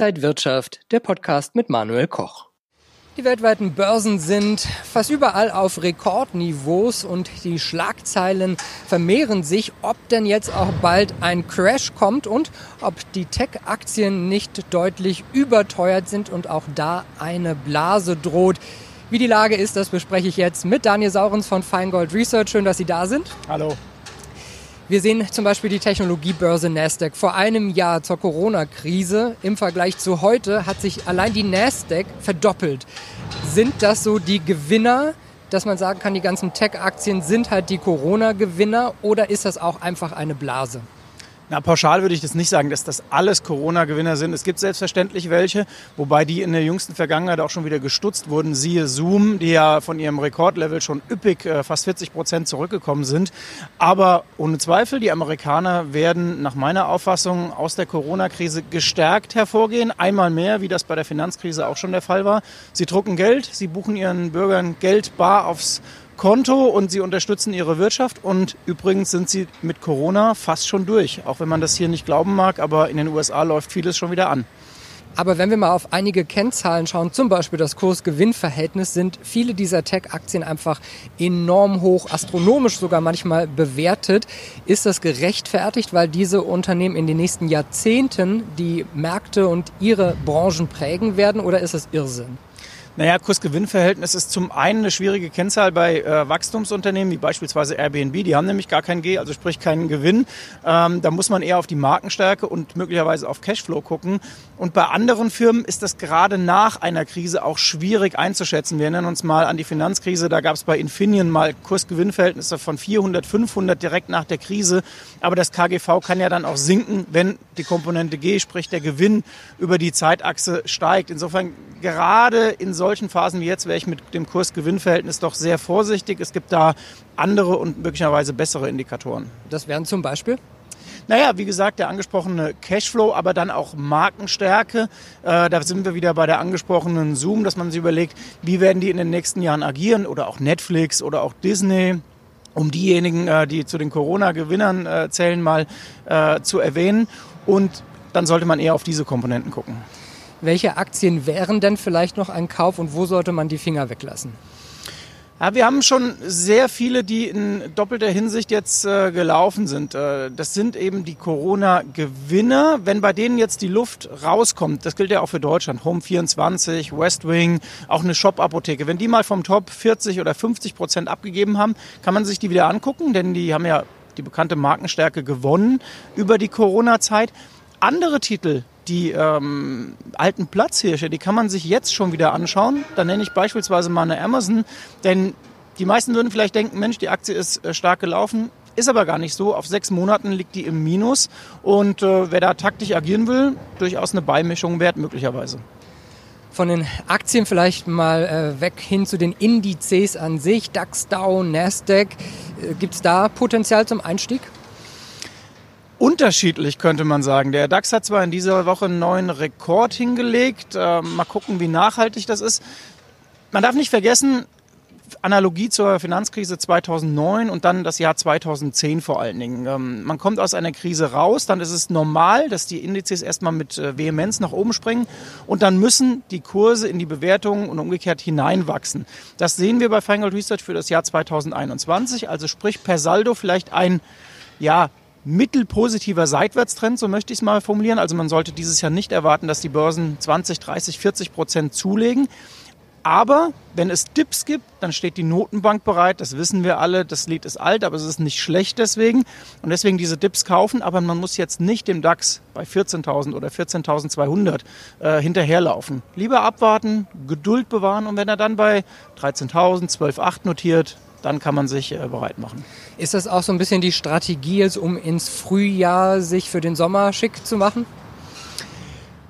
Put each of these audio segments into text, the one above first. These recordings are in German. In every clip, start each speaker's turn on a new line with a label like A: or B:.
A: Inside Wirtschaft, der Podcast mit Manuel Koch. Die weltweiten Börsen sind fast überall auf Rekordniveaus und die Schlagzeilen vermehren sich, ob denn jetzt auch bald ein Crash kommt und ob die Tech-Aktien nicht deutlich überteuert sind und auch da eine Blase droht. Wie die Lage ist, das bespreche ich jetzt mit Daniel Saurens von Feingold Research. Schön, dass Sie da sind.
B: Hallo.
A: Wir sehen zum Beispiel die Technologiebörse Nasdaq. Vor einem Jahr zur Corona-Krise im Vergleich zu heute hat sich allein die Nasdaq verdoppelt. Sind das so die Gewinner, dass man sagen kann, die ganzen Tech-Aktien sind halt die Corona-Gewinner oder ist das auch einfach eine Blase?
B: Na, pauschal würde ich das nicht sagen, dass das alles Corona-Gewinner sind. Es gibt selbstverständlich welche, wobei die in der jüngsten Vergangenheit auch schon wieder gestutzt wurden. Siehe Zoom, die ja von ihrem Rekordlevel schon üppig äh, fast 40 Prozent zurückgekommen sind. Aber ohne Zweifel, die Amerikaner werden nach meiner Auffassung aus der Corona-Krise gestärkt hervorgehen. Einmal mehr, wie das bei der Finanzkrise auch schon der Fall war. Sie drucken Geld, sie buchen ihren Bürgern Geld bar aufs Konto und sie unterstützen ihre Wirtschaft. Und übrigens sind sie mit Corona fast schon durch. Auch wenn man das hier nicht glauben mag, aber in den USA läuft vieles schon wieder an.
A: Aber wenn wir mal auf einige Kennzahlen schauen, zum Beispiel das Kurs-Gewinn-Verhältnis, sind viele dieser Tech-Aktien einfach enorm hoch, astronomisch sogar manchmal bewertet. Ist das gerechtfertigt, weil diese Unternehmen in den nächsten Jahrzehnten die Märkte und ihre Branchen prägen werden oder ist das Irrsinn?
B: Naja, Kurs-Gewinn-Verhältnis ist zum einen eine schwierige Kennzahl bei äh, Wachstumsunternehmen, wie beispielsweise Airbnb. Die haben nämlich gar keinen G, also sprich keinen Gewinn. Ähm, da muss man eher auf die Markenstärke und möglicherweise auf Cashflow gucken. Und bei anderen Firmen ist das gerade nach einer Krise auch schwierig einzuschätzen. Wir erinnern uns mal an die Finanzkrise. Da gab es bei Infineon mal Kurs-Gewinn-Verhältnisse von 400, 500 direkt nach der Krise. Aber das KGV kann ja dann auch sinken, wenn die Komponente G, sprich der Gewinn, über die Zeitachse steigt. Insofern gerade in solchen Phasen wie jetzt wäre ich mit dem Kurs-Gewinn-Verhältnis doch sehr vorsichtig. Es gibt da andere und möglicherweise bessere Indikatoren.
A: Das wären zum Beispiel?
B: Naja, wie gesagt, der angesprochene Cashflow, aber dann auch Markenstärke. Äh, da sind wir wieder bei der angesprochenen Zoom, dass man sich überlegt, wie werden die in den nächsten Jahren agieren oder auch Netflix oder auch Disney um diejenigen, äh, die zu den Corona-Gewinnern äh, zählen, mal äh, zu erwähnen. Und dann sollte man eher auf diese Komponenten gucken.
A: Welche Aktien wären denn vielleicht noch ein Kauf und wo sollte man die Finger weglassen?
B: Ja, wir haben schon sehr viele, die in doppelter Hinsicht jetzt äh, gelaufen sind. Äh, das sind eben die Corona-Gewinner. Wenn bei denen jetzt die Luft rauskommt, das gilt ja auch für Deutschland, Home24, Westwing, auch eine Shop-Apotheke, wenn die mal vom Top 40 oder 50 Prozent abgegeben haben, kann man sich die wieder angucken, denn die haben ja die bekannte Markenstärke gewonnen über die Corona-Zeit. Andere Titel, die ähm, alten Platzhirsche, die kann man sich jetzt schon wieder anschauen. Da nenne ich beispielsweise mal eine Amazon, denn die meisten würden vielleicht denken, Mensch, die Aktie ist äh, stark gelaufen. Ist aber gar nicht so. Auf sechs Monaten liegt die im Minus. Und äh, wer da taktisch agieren will, durchaus eine Beimischung wert, möglicherweise.
A: Von den Aktien vielleicht mal äh, weg hin zu den Indizes an sich, DAX, Dow, Nasdaq. Äh, Gibt es da Potenzial zum Einstieg?
B: Unterschiedlich, könnte man sagen. Der DAX hat zwar in dieser Woche einen neuen Rekord hingelegt. Äh, mal gucken, wie nachhaltig das ist. Man darf nicht vergessen, Analogie zur Finanzkrise 2009 und dann das Jahr 2010 vor allen Dingen. Ähm, man kommt aus einer Krise raus, dann ist es normal, dass die Indizes erstmal mit äh, Vehemenz nach oben springen und dann müssen die Kurse in die Bewertungen und umgekehrt hineinwachsen. Das sehen wir bei Feingold Research für das Jahr 2021, also sprich per Saldo vielleicht ein ja, mittelpositiver Seitwärtstrend, so möchte ich es mal formulieren. Also man sollte dieses Jahr nicht erwarten, dass die Börsen 20, 30, 40 Prozent zulegen. Aber wenn es Dips gibt, dann steht die Notenbank bereit. Das wissen wir alle. Das Lied ist alt, aber es ist nicht schlecht deswegen. Und deswegen diese Dips kaufen. Aber man muss jetzt nicht dem DAX bei 14.000 oder 14.200 äh, hinterherlaufen. Lieber abwarten, Geduld bewahren. Und wenn er dann bei 13.000, 12.8 notiert, dann kann man sich äh, bereit machen.
A: Ist das auch so ein bisschen die Strategie, um ins Frühjahr sich für den Sommer schick zu machen?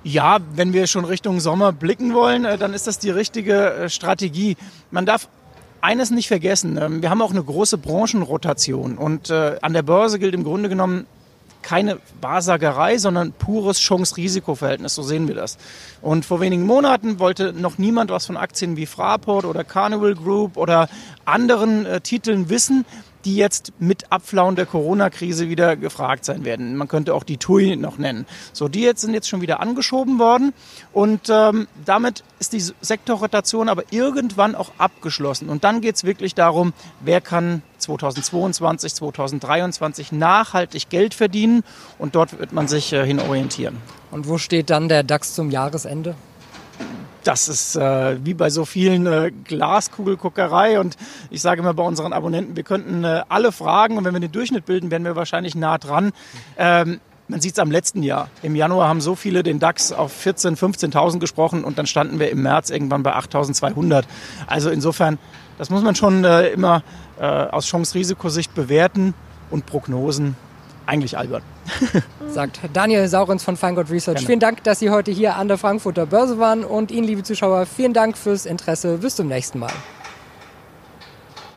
B: Ja, wenn wir schon Richtung Sommer blicken wollen, äh, dann ist das die richtige äh, Strategie. Man darf eines nicht vergessen. Ähm, wir haben auch eine große Branchenrotation und an der Börse gilt im Grunde genommen keine Wahrsagerei, sondern pures Chance-Risiko-Verhältnis. So sehen wir das. Und vor wenigen Monaten wollte noch niemand was von Aktien wie Fraport oder Carnival Group oder anderen äh, Titeln wissen. die jetzt mit Abflauen der Corona-Krise wieder gefragt sein werden. Man könnte auch die TUI noch nennen. So, die jetzt sind jetzt schon wieder angeschoben worden und ähm, damit ist die Sektorrotation aber irgendwann auch abgeschlossen. Und dann geht es wirklich darum, wer kann 2022, 2023 nachhaltig Geld verdienen und dort wird man sich äh, hin orientieren.
A: Und wo steht dann der DAX zum Jahresende?
B: das ist äh, wie bei so vielen äh, Glaskugelguckerei. Und ich sage immer bei unseren Abonnenten, wir könnten äh, alle fragen und wenn wir den Durchschnitt bilden, wären wir wahrscheinlich nah dran. Ähm, man sieht es am letzten Jahr. Im Januar haben so viele den DAX auf 14.000, 15.000 gesprochen und dann standen wir im März irgendwann bei 8.200. Also insofern, das muss man schon äh, immer äh, aus Chance-Risikosicht bewerten und Prognosen eigentlich albern.
A: Sagt Daniel Saurens von Feingold Research. Gerne. Vielen Dank, dass Sie heute hier an der Frankfurter Börse waren und Ihnen, liebe Zuschauer, vielen Dank fürs Interesse. Bis zum nächsten Mal.